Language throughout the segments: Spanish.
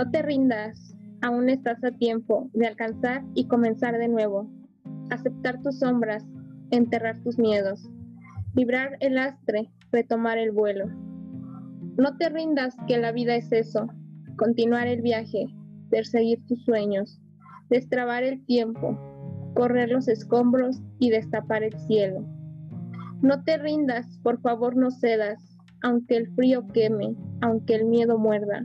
No te rindas, aún estás a tiempo de alcanzar y comenzar de nuevo. Aceptar tus sombras, enterrar tus miedos, librar el astre, retomar el vuelo. No te rindas que la vida es eso, continuar el viaje, perseguir tus sueños, destrabar el tiempo, correr los escombros y destapar el cielo. No te rindas, por favor no cedas, aunque el frío queme, aunque el miedo muerda,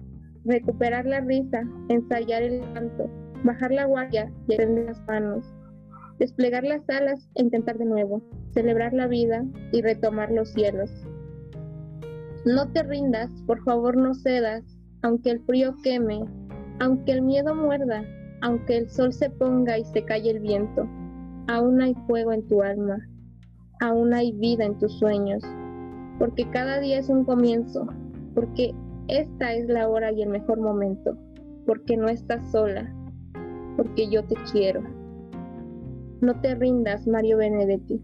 Recuperar la risa, ensayar el canto, bajar la guardia y extender las manos. Desplegar las alas e intentar de nuevo. Celebrar la vida y retomar los cielos. No te rindas, por favor no cedas, aunque el frío queme, aunque el miedo muerda, aunque el sol se ponga y se calle el viento, aún hay fuego en tu alma, aún hay vida en tus sueños, porque cada día es un comienzo, porque esta es la hora y el mejor momento, porque no estás sola, porque yo te quiero. No te rindas, Mario Benedetti.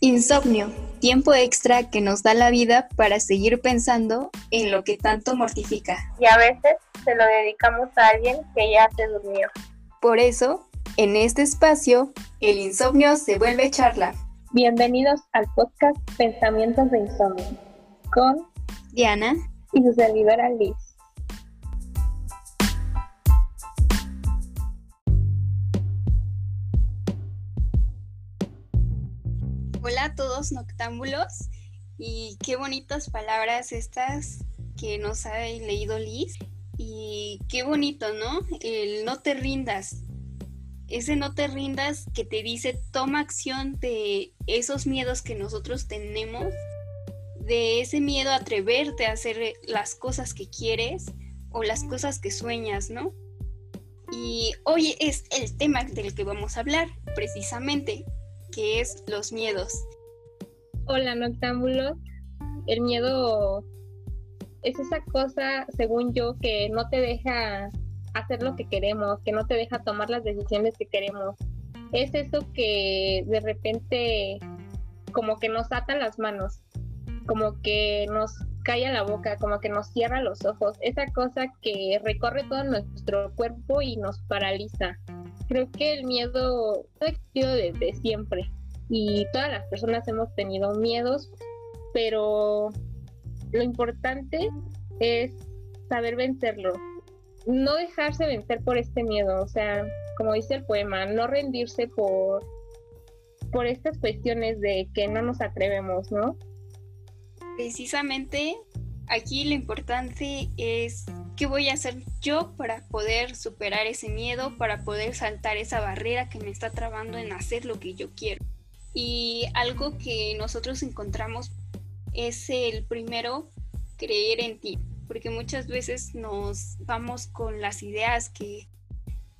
Insomnio, tiempo extra que nos da la vida para seguir pensando en lo que tanto mortifica. Y a veces se lo dedicamos a alguien que ya se durmió. Por eso, en este espacio, el insomnio se vuelve charla. Bienvenidos al podcast Pensamientos de Insomnio con Diana y su servidora Liz. Hola a todos noctámbulos y qué bonitas palabras estas que nos ha leído Liz y qué bonito, ¿no? El no te rindas. Ese no te rindas que te dice toma acción de esos miedos que nosotros tenemos, de ese miedo a atreverte a hacer las cosas que quieres o las cosas que sueñas, ¿no? Y hoy es el tema del que vamos a hablar, precisamente, que es los miedos. Hola, noctámbulos. El miedo es esa cosa, según yo, que no te deja hacer lo que queremos, que no te deja tomar las decisiones que queremos. Es eso que de repente como que nos ata las manos, como que nos calla la boca, como que nos cierra los ojos, esa cosa que recorre todo nuestro cuerpo y nos paraliza creo que el miedo ha existido desde siempre y todas las personas hemos tenido miedos, pero lo importante es saber vencerlo, no dejarse vencer por este miedo, o sea, como dice el poema, no rendirse por por estas cuestiones de que no nos atrevemos, ¿no? Precisamente aquí lo importante es qué voy a hacer yo para poder superar ese miedo, para poder saltar esa barrera que me está trabando en hacer lo que yo quiero. Y algo que nosotros encontramos es el primero, creer en ti, porque muchas veces nos vamos con las ideas que,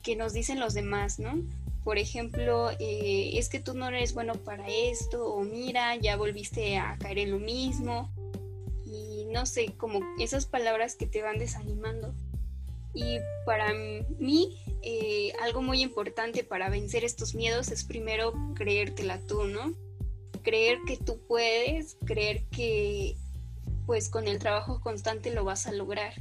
que nos dicen los demás, ¿no? Por ejemplo, eh, es que tú no eres bueno para esto, o mira, ya volviste a caer en lo mismo, no sé, como esas palabras que te van desanimando. Y para mí, eh, algo muy importante para vencer estos miedos es primero creértela tú, ¿no? Creer que tú puedes, creer que pues con el trabajo constante lo vas a lograr.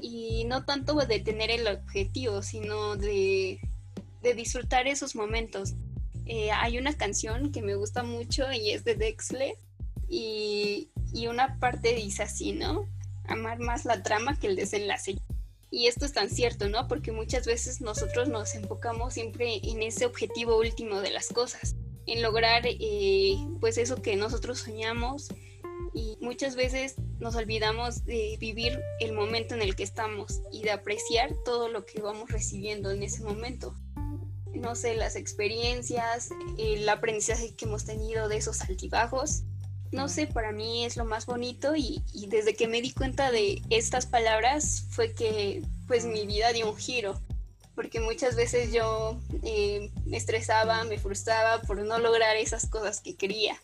Y no tanto de tener el objetivo, sino de, disfrutar esos momentos. Eh, hay una canción que me gusta mucho y es de Dexler y y una parte dice así, ¿no? Amar más la trama que el desenlace. Y esto es tan cierto, ¿no? Porque muchas veces nosotros nos enfocamos siempre en ese objetivo último de las cosas, en lograr eh, pues eso que nosotros soñamos y muchas veces nos olvidamos de vivir el momento en el que estamos y de apreciar todo lo que vamos recibiendo en ese momento. No sé, las experiencias, el aprendizaje que hemos tenido de esos altibajos. No sé, para mí es lo más bonito y, desde que me di cuenta de estas palabras fue que pues mi vida dio un giro porque muchas veces yo eh, me estresaba, me frustraba por no lograr esas cosas que quería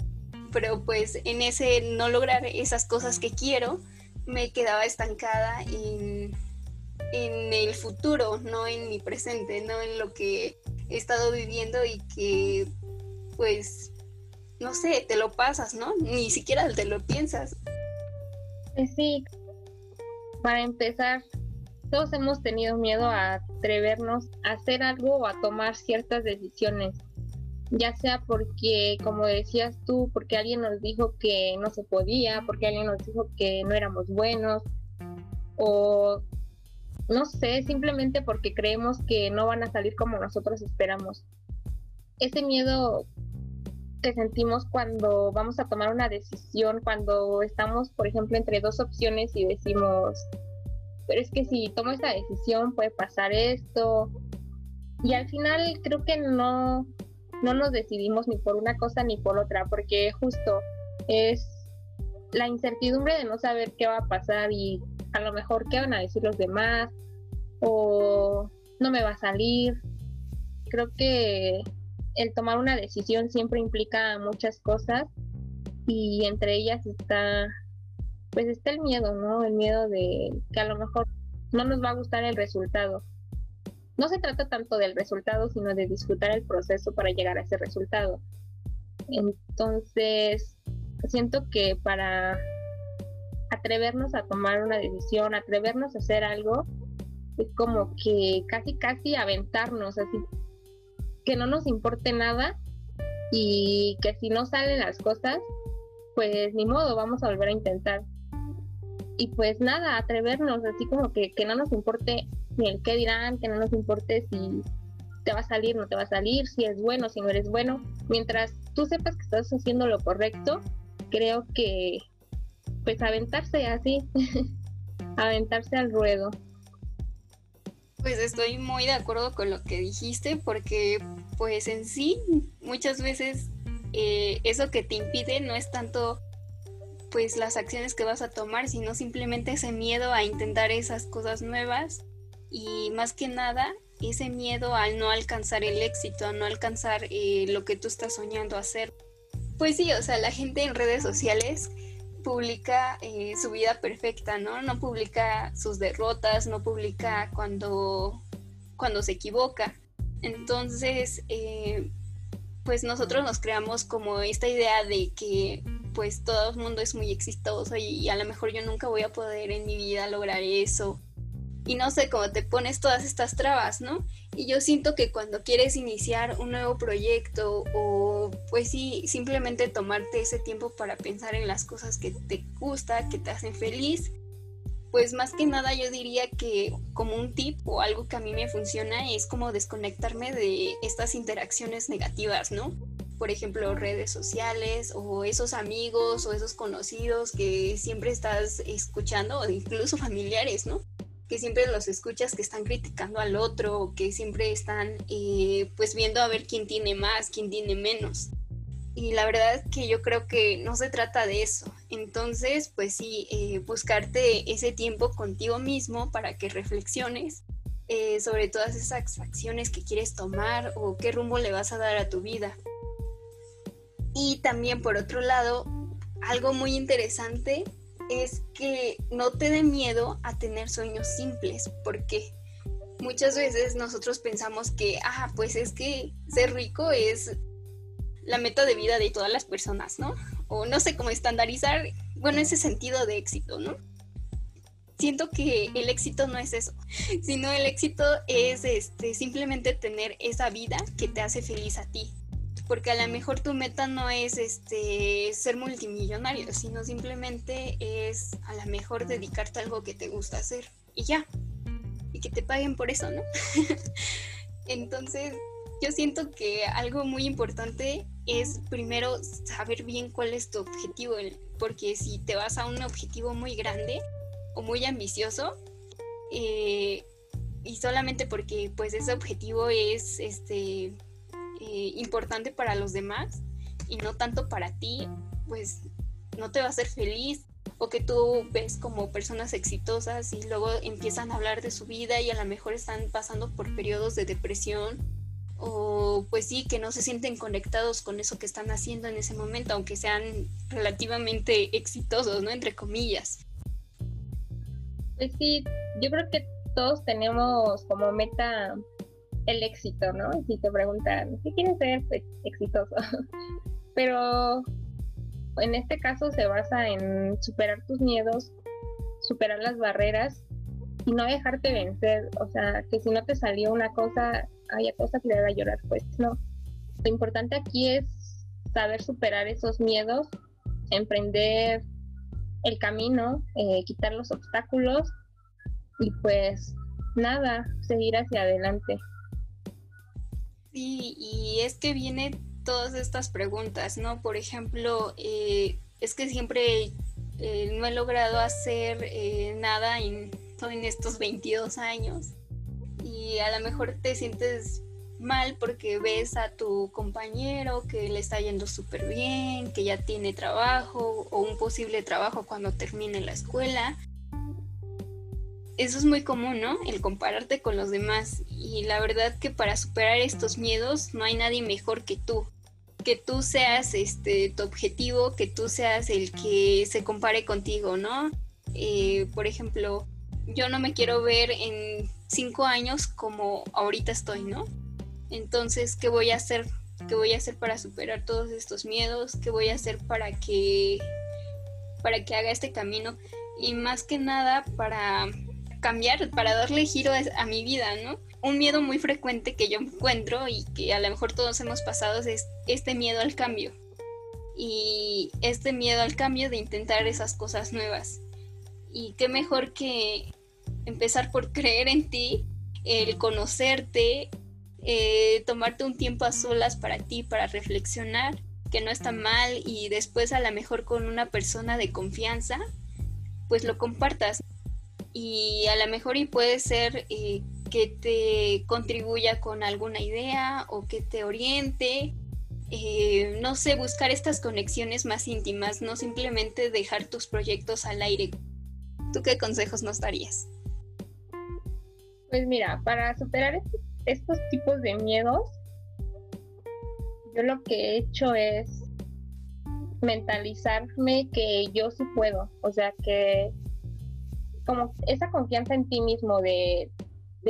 pero pues en ese no lograr esas cosas que quiero, me quedaba estancada en, el futuro, no en mi presente, no en lo que he estado viviendo y que pues no sé, te lo pasas, ¿no? Ni siquiera te lo piensas. Pues sí, para empezar, todos hemos tenido miedo a atrevernos a hacer algo o a tomar ciertas decisiones ya sea porque, como decías tú, porque alguien nos dijo que no se podía, porque alguien nos dijo que no éramos buenos, o no sé, simplemente porque creemos que no van a salir como nosotros esperamos. Ese miedo que sentimos cuando vamos a tomar una decisión, cuando estamos, por ejemplo, entre dos opciones y decimos, pero es que si tomo esta decisión puede pasar esto. Y al final creo que no, no nos decidimos ni por una cosa ni por otra, porque justo es la incertidumbre de no saber qué va a pasar y a lo mejor qué van a decir los demás o no me va a salir. Creo que el tomar una decisión siempre implica muchas cosas y entre ellas está pues está el miedo, ¿no? El miedo de que a lo mejor no nos va a gustar el resultado no se trata tanto del resultado, sino de disfrutar el proceso para llegar a ese resultado. Entonces, siento que para atrevernos a tomar una decisión, atrevernos a hacer algo, es como que casi, casi aventarnos, así que no nos importe nada y que si no salen las cosas, pues ni modo, vamos a volver a intentar. Y pues nada, atrevernos, así como que, que no nos importe ni el qué dirán, que no nos importe si te va a salir, no te va a salir, si es bueno, si no eres bueno. Mientras tú sepas que estás haciendo lo correcto, creo que pues aventarse así, aventarse al ruedo. Pues estoy muy de acuerdo con lo que dijiste porque pues en sí muchas veces eh, eso que te impide no es tanto pues las acciones que vas a tomar, sino simplemente ese miedo a intentar esas cosas nuevas y más que nada ese miedo al no alcanzar el éxito, a no alcanzar eh, lo que tú estás soñando hacer. Pues sí, o sea, la gente en redes sociales publica eh, su vida perfecta, ¿no? No publica sus derrotas, no publica cuando, cuando se equivoca. Entonces, eh, pues nosotros nos creamos como esta idea de que pues todo el mundo es muy exitoso y a lo mejor yo nunca voy a poder en mi vida lograr eso y no sé cómo te pones todas estas trabas, ¿no? Y yo siento que cuando quieres iniciar un nuevo proyecto o pues sí, simplemente tomarte ese tiempo para pensar en las cosas que te gusta, que te hacen feliz, pues más que nada yo diría que como un tip o algo que a mí me funciona es como desconectarme de estas interacciones negativas, ¿no? Por ejemplo, redes sociales o esos amigos o esos conocidos que siempre estás escuchando o incluso familiares, ¿no? que siempre los escuchas que están criticando al otro, que siempre están eh, pues viendo a ver quién tiene más, quién tiene menos. Y la verdad es que yo creo que no se trata de eso. Entonces, pues sí, eh, buscarte ese tiempo contigo mismo para que reflexiones eh, sobre todas esas acciones que quieres tomar o qué rumbo le vas a dar a tu vida. Y también por otro lado, algo muy interesante es que no te dé miedo a tener sueños simples, porque muchas veces nosotros pensamos que, ah, pues es que ser rico es la meta de vida de todas las personas, ¿no? O no sé cómo estandarizar, bueno, ese sentido de éxito, ¿no? Siento que el éxito no es eso, sino el éxito es este, simplemente tener esa vida que te hace feliz a ti, porque a lo mejor tu meta no es este ser multimillonario, sino simplemente es a lo mejor dedicarte a algo que te gusta hacer y ya. Y que te paguen por eso, ¿no? Entonces, yo siento que algo muy importante es primero saber bien cuál es tu objetivo, porque si te vas a un objetivo muy grande o muy ambicioso, eh, y solamente porque pues ese objetivo es este eh, importante para los demás y no tanto para ti, pues no te va a hacer feliz o que tú ves como personas exitosas y luego empiezan a hablar de su vida y a lo mejor están pasando por periodos de depresión o pues sí, que no se sienten conectados con eso que están haciendo en ese momento, aunque sean relativamente exitosos, ¿no? Entre comillas. Pues sí, yo creo que todos tenemos como meta el éxito, ¿no? Si te preguntan, ¿qué quieres ser? Pues exitoso. Pero en este caso se basa en superar tus miedos, superar las barreras y no dejarte vencer. O sea, que si no te salió una cosa, haya cosa que le haga llorar, pues no. Lo importante aquí es saber superar esos miedos, emprender el camino, eh, quitar los obstáculos y pues nada, seguir hacia adelante. Sí, y es que viene todas estas preguntas, ¿no? Por ejemplo, eh, es que siempre eh, no he logrado hacer eh, nada en, en estos 22 años y a lo mejor te sientes mal porque ves a tu compañero que le está yendo súper bien, que ya tiene trabajo o un posible trabajo cuando termine la escuela eso es muy común, ¿no? El compararte con los demás. Y la verdad que para superar estos miedos no hay nadie mejor que tú. Que tú seas este, tu objetivo, que tú seas el que se compare contigo, ¿no? Eh, por ejemplo, yo no me quiero ver en cinco años como ahorita estoy, ¿no? Entonces, ¿qué voy a hacer? ¿Qué voy a hacer para superar todos estos miedos? ¿Qué voy a hacer para que para que haga este camino? Y más que nada para cambiar, para darle giro a, mi vida, ¿no? Un miedo muy frecuente que yo encuentro y que a lo mejor todos hemos pasado es este miedo al cambio. Y este miedo al cambio de intentar esas cosas nuevas. Y qué mejor que empezar por creer en ti, el conocerte, eh, tomarte un tiempo a solas para ti, para reflexionar, que no está mal y después a lo mejor con una persona de confianza, pues lo compartas y a lo mejor y puede ser eh, que te contribuya con alguna idea o que te oriente. Eh, no sé, buscar estas conexiones más íntimas, no simplemente dejar tus proyectos al aire. ¿Tú qué consejos nos darías? Pues mira, para superar estos tipos de miedos, yo lo que he hecho es mentalizarme que yo sí puedo, o sea, que como esa confianza en ti mismo de,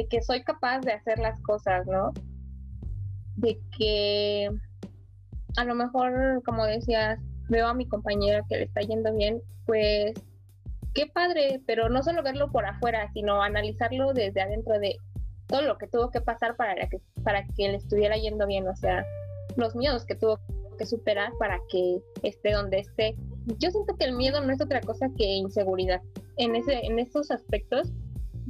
que soy capaz de hacer las cosas, ¿no? De que a lo mejor, como decías, veo a mi compañera que le está yendo bien, pues qué padre, pero no solo verlo por afuera, sino analizarlo desde adentro de todo lo que tuvo que pasar para que, para que le estuviera yendo bien, o sea, los miedos que tuvo que superar para que esté donde esté. Yo siento que el miedo no es otra cosa que inseguridad en, ese, en estos aspectos,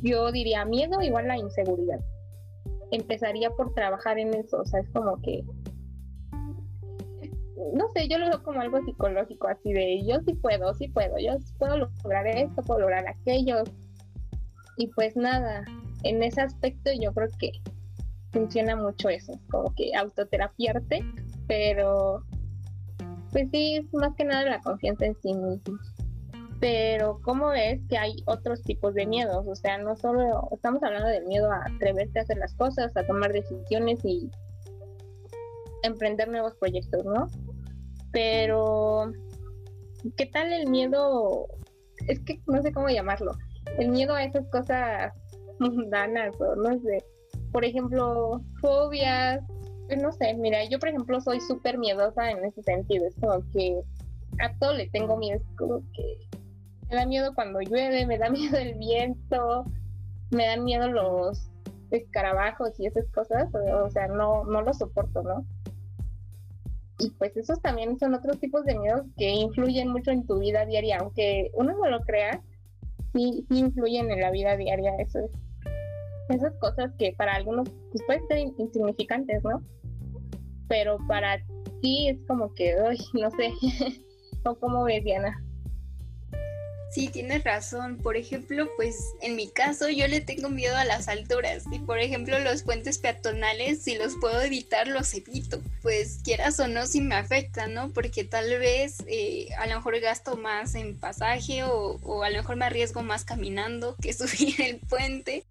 yo diría miedo igual a inseguridad. Empezaría por trabajar en eso, o sea, es como que, no sé, yo lo veo como algo psicológico, así de yo sí puedo, sí puedo, yo puedo lograr esto, puedo lograr aquello. Y pues nada, en ese aspecto yo creo que funciona mucho eso, como que autoterapiarte, pero pues sí, es más que nada la confianza en sí mismo pero ¿cómo ves que hay otros tipos de miedos? O sea, no solo estamos hablando del miedo a atreverte a hacer las cosas, a tomar decisiones y emprender nuevos proyectos, ¿no? Pero, ¿qué tal el miedo? Es que no sé cómo llamarlo. El miedo a esas cosas mundanas o no sé. Por ejemplo, fobias. No sé, mira, yo por ejemplo soy súper miedosa en ese sentido. Es como que a todo le tengo miedo. Es como que me da miedo cuando llueve, me da miedo el viento, me dan miedo los escarabajos y esas cosas, o sea, no, no lo soporto, ¿no? Y pues esos también son otros tipos de miedos que influyen mucho en tu vida diaria, aunque uno no lo crea, sí, influyen en la vida diaria, eso esas cosas que para algunos pues, pueden ser insignificantes, ¿no? Pero para ti es como que, uy, no sé, ¿o cómo ves, Diana? Sí, tienes razón. Por ejemplo, pues en mi caso yo le tengo miedo a las alturas y por ejemplo los puentes peatonales, si los puedo evitar, los evito. Pues quieras o no, si me afecta, ¿no? Porque tal vez eh, a lo mejor gasto más en pasaje o, o a lo mejor me arriesgo más caminando que subir el puente.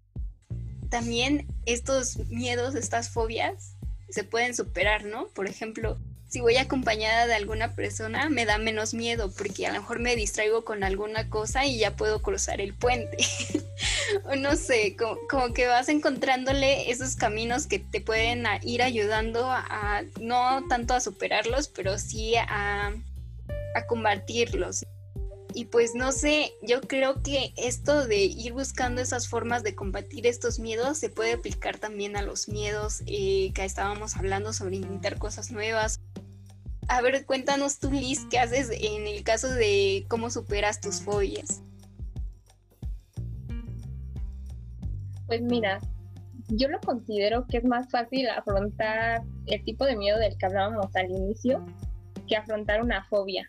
También estos miedos, estas fobias, se pueden superar, ¿no? Por ejemplo, si voy acompañada de alguna persona, me da menos miedo porque a lo mejor me distraigo con alguna cosa y ya puedo cruzar el puente. o no sé, como, que vas encontrándole esos caminos que te pueden ir ayudando a, no tanto a superarlos, pero sí a, a combatirlos. Y pues no sé, yo creo que esto de ir buscando esas formas de combatir estos miedos se puede aplicar también a los miedos eh, que estábamos hablando sobre intentar cosas nuevas a ver, cuéntanos tú, Liz, ¿qué haces en el caso de cómo superas tus fobias? Pues mira, yo lo considero que es más fácil afrontar el tipo de miedo del que hablábamos al inicio que afrontar una fobia.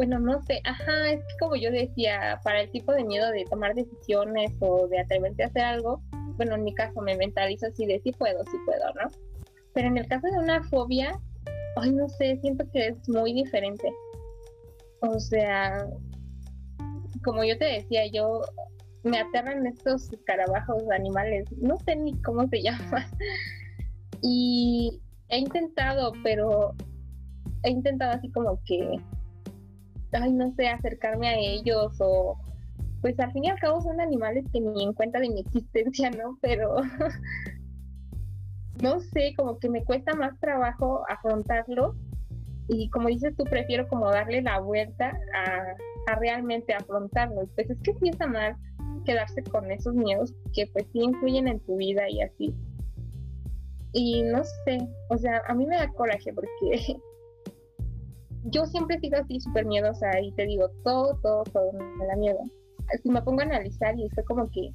Bueno, no sé, ajá, es que como yo decía, para el tipo de miedo de tomar decisiones o de atreverte a hacer algo, bueno, en mi caso me mentalizo así de sí puedo, sí puedo, ¿no? Pero en el caso de una fobia, ay, no sé, siento que es muy diferente. O sea, como yo te decía, yo me aterran estos escarabajos animales, no sé ni cómo se llaman. Y he intentado, pero he intentado así como que, ay, no sé, acercarme a ellos o, pues al fin y al cabo son animales que ni en cuenta de mi existencia, ¿no? Pero no sé, como que me cuesta más trabajo afrontarlo y como dices tú, prefiero como darle la vuelta a, realmente afrontarlo. Pues es que sí mal quedarse con esos miedos que pues sí influyen en tu vida y así. Y no sé, o sea, a mí me da coraje porque yo siempre he sido así súper miedosa y te digo, todo, todo, todo me da miedo. Si me pongo a analizar y fue como que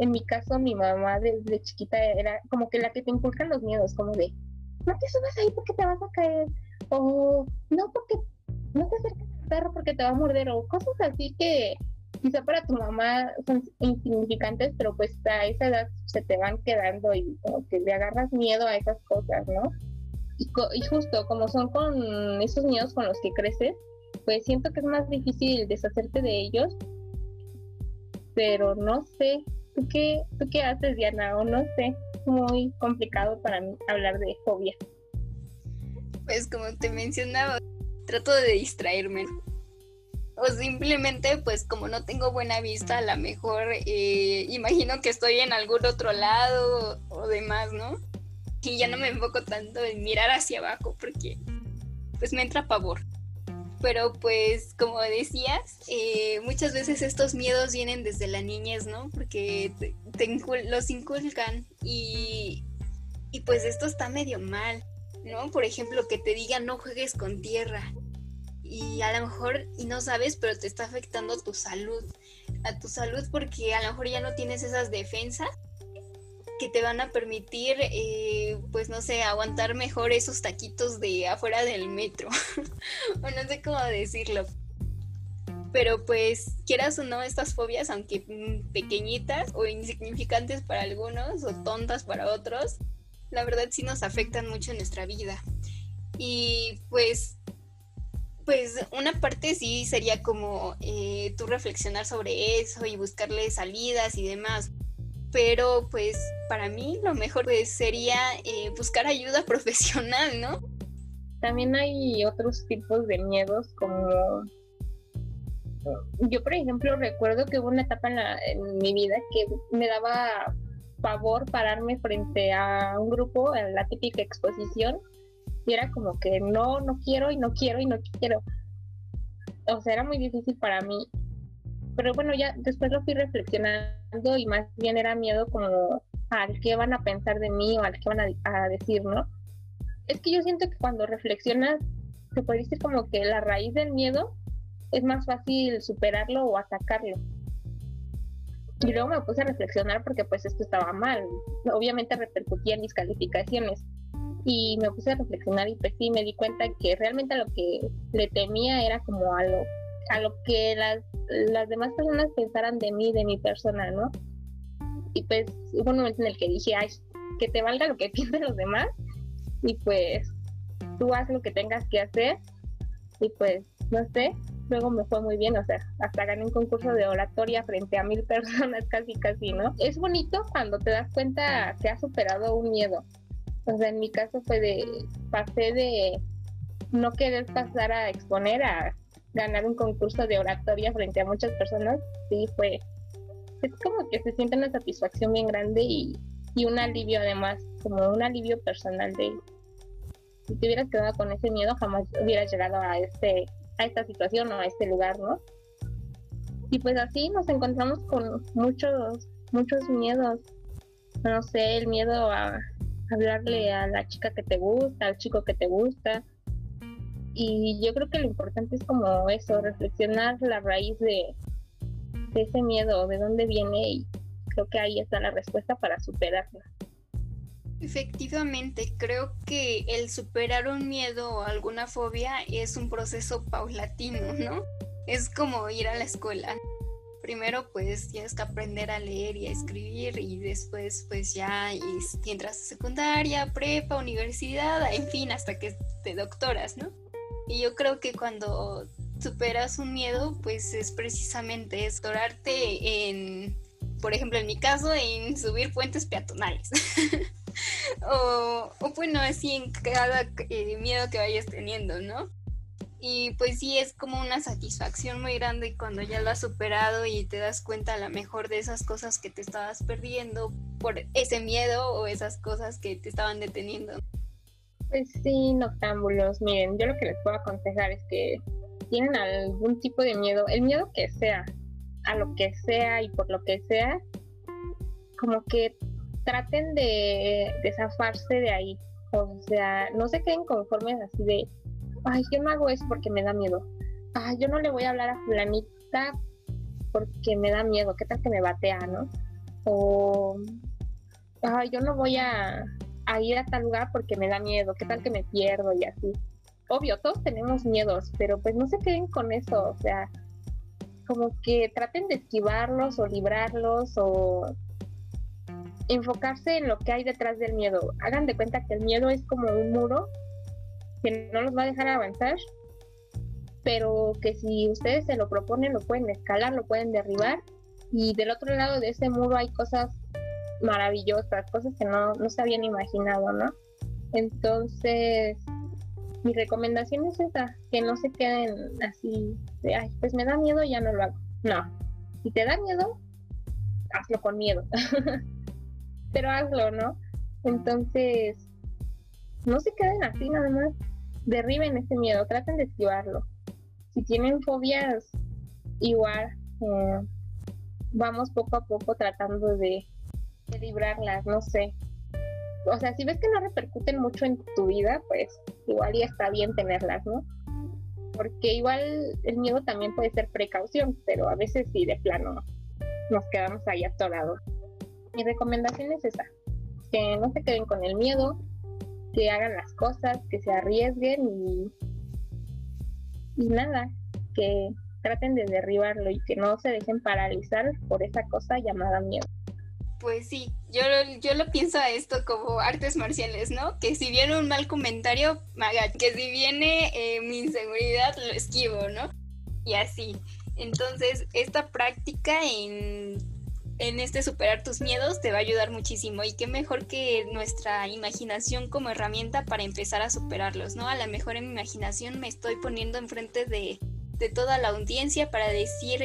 en mi caso, mi mamá desde chiquita era como que la que te inculcan los miedos, como de, no te subas ahí porque te vas a caer, o no porque no te acerques al perro porque te va a morder, o cosas así que quizá para tu mamá son insignificantes, pero pues a esa edad se te van quedando y como que le agarras miedo a esas cosas, ¿no? Y, y justo como son con esos miedos con los que creces, pues siento que es más difícil deshacerte de ellos, pero no sé, ¿Tú qué, ¿Tú qué haces, Diana? O no sé, muy complicado para mí hablar de fobia. Pues como te mencionaba, trato de distraerme. O simplemente, pues como no tengo buena vista, a lo mejor eh, imagino que estoy en algún otro lado o, demás, ¿no? Y ya no me enfoco tanto en mirar hacia abajo porque pues me entra pavor. Pero pues como decías, eh, muchas veces estos miedos vienen desde la niñez, ¿no? Porque los inculcan y, y pues esto está medio mal, ¿no? Por ejemplo, que te digan no juegues con tierra y a lo mejor, y no sabes, pero te está afectando tu salud, a tu salud porque a lo mejor ya no tienes esas defensas que te van a permitir, eh, pues no sé, aguantar mejor esos taquitos de afuera del metro. o no sé cómo decirlo. Pero pues, quieras o no, estas fobias, aunque mm, pequeñitas o insignificantes para algunos o tontas para otros, la verdad sí nos afectan mucho en nuestra vida. Y pues, pues una parte sí sería como eh, tú reflexionar sobre eso y buscarle salidas y demás pero pues para mí lo mejor pues, sería eh, buscar ayuda profesional, ¿no? También hay otros tipos de miedos como yo por ejemplo recuerdo que hubo una etapa en, en mi vida que me daba favor pararme frente a un grupo en la típica exposición y era como que no, no quiero y no quiero y no quiero. O sea, era muy difícil para mí pero bueno, ya después lo fui reflexionando y más bien era miedo como al qué van a pensar de mí o al qué van a, decir, ¿no? Es que yo siento que cuando reflexionas, se puede decir como que la raíz del miedo es más fácil superarlo o atacarlo. Y luego me puse a reflexionar porque pues esto estaba mal. Obviamente repercutía en mis calificaciones. Y me puse a reflexionar y pues sí me di cuenta que realmente lo que le temía era como algo a lo que las, las demás personas pensaran de mí, de mi persona, ¿no? Y pues hubo un momento en el que dije, ay, que te valga lo que piensen los demás y pues tú haz lo que tengas que hacer y pues no sé, luego me fue muy bien, o sea, hasta gané un concurso de oratoria frente a mil personas casi casi, ¿no? Es bonito cuando te das cuenta que has superado un miedo. O sea, en mi caso fue de, pasé de no querer pasar a exponer a ganar un concurso de oratoria frente a muchas personas, sí fue, es como que se siente una satisfacción bien grande y, y un alivio además, como un alivio personal de si te hubieras quedado con ese miedo jamás hubieras llegado a este a esta situación o a este lugar, ¿no? Y pues así nos encontramos con muchos muchos miedos. No sé, el miedo a hablarle a la chica que te gusta, al chico que te gusta. Y yo creo que lo importante es como eso, reflexionar la raíz de, de ese miedo, de dónde viene y creo que ahí está la respuesta para superarla. Efectivamente, creo que el superar un miedo o alguna fobia es un proceso paulatino, ¿no? Es como ir a la escuela. Primero pues tienes que aprender a leer y a escribir y después pues ya entras a secundaria, prepa, universidad, en fin, hasta que te doctoras, ¿no? Y yo creo que cuando superas un miedo pues es precisamente estorarte en, por ejemplo en mi caso, en subir puentes peatonales. o, bueno, así en cada eh, miedo que vayas teniendo, ¿no? Y pues sí, es como una satisfacción muy grande cuando ya lo has superado y te das cuenta a lo mejor de esas cosas que te estabas perdiendo por ese miedo o esas cosas que te estaban deteniendo. Pues sí, noctámbulos, miren, yo lo que les puedo aconsejar es que tienen algún tipo de miedo, el miedo que sea, a lo que sea y por lo que sea, como que traten de, desafarse de ahí. O sea, no se queden conformes así de, ay, yo no hago eso porque me da miedo. Ay, yo no le voy a hablar a fulanita porque me da miedo. ¿Qué tal que me batea, no? O, ay, yo no voy a, a ir a tal lugar porque me da miedo. ¿Qué tal que me pierdo y así? Obvio, todos tenemos miedos, pero pues no se queden con eso. O sea, como que traten de esquivarlos o librarlos o enfocarse en lo que hay detrás del miedo. Hagan de cuenta que el miedo es como un muro que no los va a dejar avanzar, pero que si ustedes se lo proponen, lo pueden escalar, lo pueden derribar. Y del otro lado de ese muro hay cosas maravillosas, cosas que no, no se habían imaginado, ¿no? Entonces, mi recomendación es esa, que no se queden así de, ay, pues me da miedo, ya no lo hago. No, si te da miedo, hazlo con miedo. pero hazlo, ¿no? Entonces, no se queden así nada más, derriben ese miedo, traten de esquivarlo. Si tienen fobias, igual, eh, vamos poco a poco tratando de, de librarlas, no sé. O sea, si ves que no repercuten mucho en tu vida, pues igual ya está bien tenerlas, ¿no? Porque igual el miedo también puede ser precaución, pero a veces sí, de plano, nos quedamos ahí atorados mi recomendación es esa, que no se queden con el miedo, que hagan las cosas, que se arriesguen y, y nada, que traten de derribarlo y que no se dejen paralizar por esa cosa llamada miedo. Pues sí, yo, yo lo pienso a esto como artes marciales, ¿no? Que si viene un mal comentario, que si viene eh, mi inseguridad, lo esquivo, ¿no? Y así. Entonces, esta práctica en en este superar tus miedos te va a ayudar muchísimo y qué mejor que nuestra imaginación como herramienta para empezar a superarlos, ¿no? A lo mejor en mi imaginación me estoy poniendo enfrente de, de toda la audiencia para decir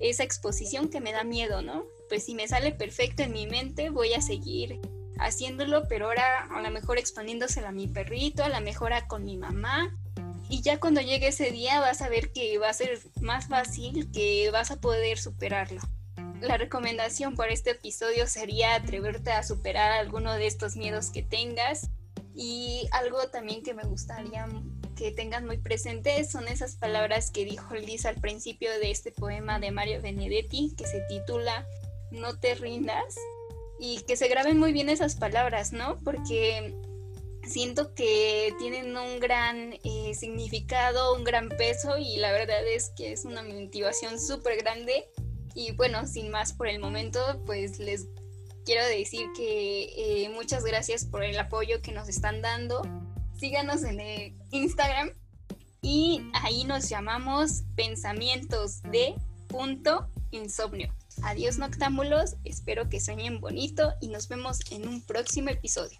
esa exposición que me da miedo, ¿no? Pues si me sale perfecto en mi mente voy a seguir haciéndolo, pero ahora a lo mejor exponiéndosela a mi perrito, a lo mejor a con mi mamá. Y ya cuando llegue ese día vas a ver que va a ser más fácil, que vas a poder superarlo la recomendación por este episodio sería atreverte a superar alguno de estos miedos que tengas. Y algo también que me gustaría que tengan muy presente son esas palabras que dijo Liz al principio de este poema de Mario Benedetti que se titula No te rindas y que se graben muy bien esas palabras, ¿no? Porque siento que tienen un gran eh, significado, un gran peso y la verdad es que es una motivación súper grande. Y bueno, sin más por el momento, pues les quiero decir que eh, muchas gracias por el apoyo que nos están dando. Síganos en el Instagram y ahí nos llamamos pensamientos de punto insomnio. Adiós noctámbulos, espero que sueñen bonito y nos vemos en un próximo episodio.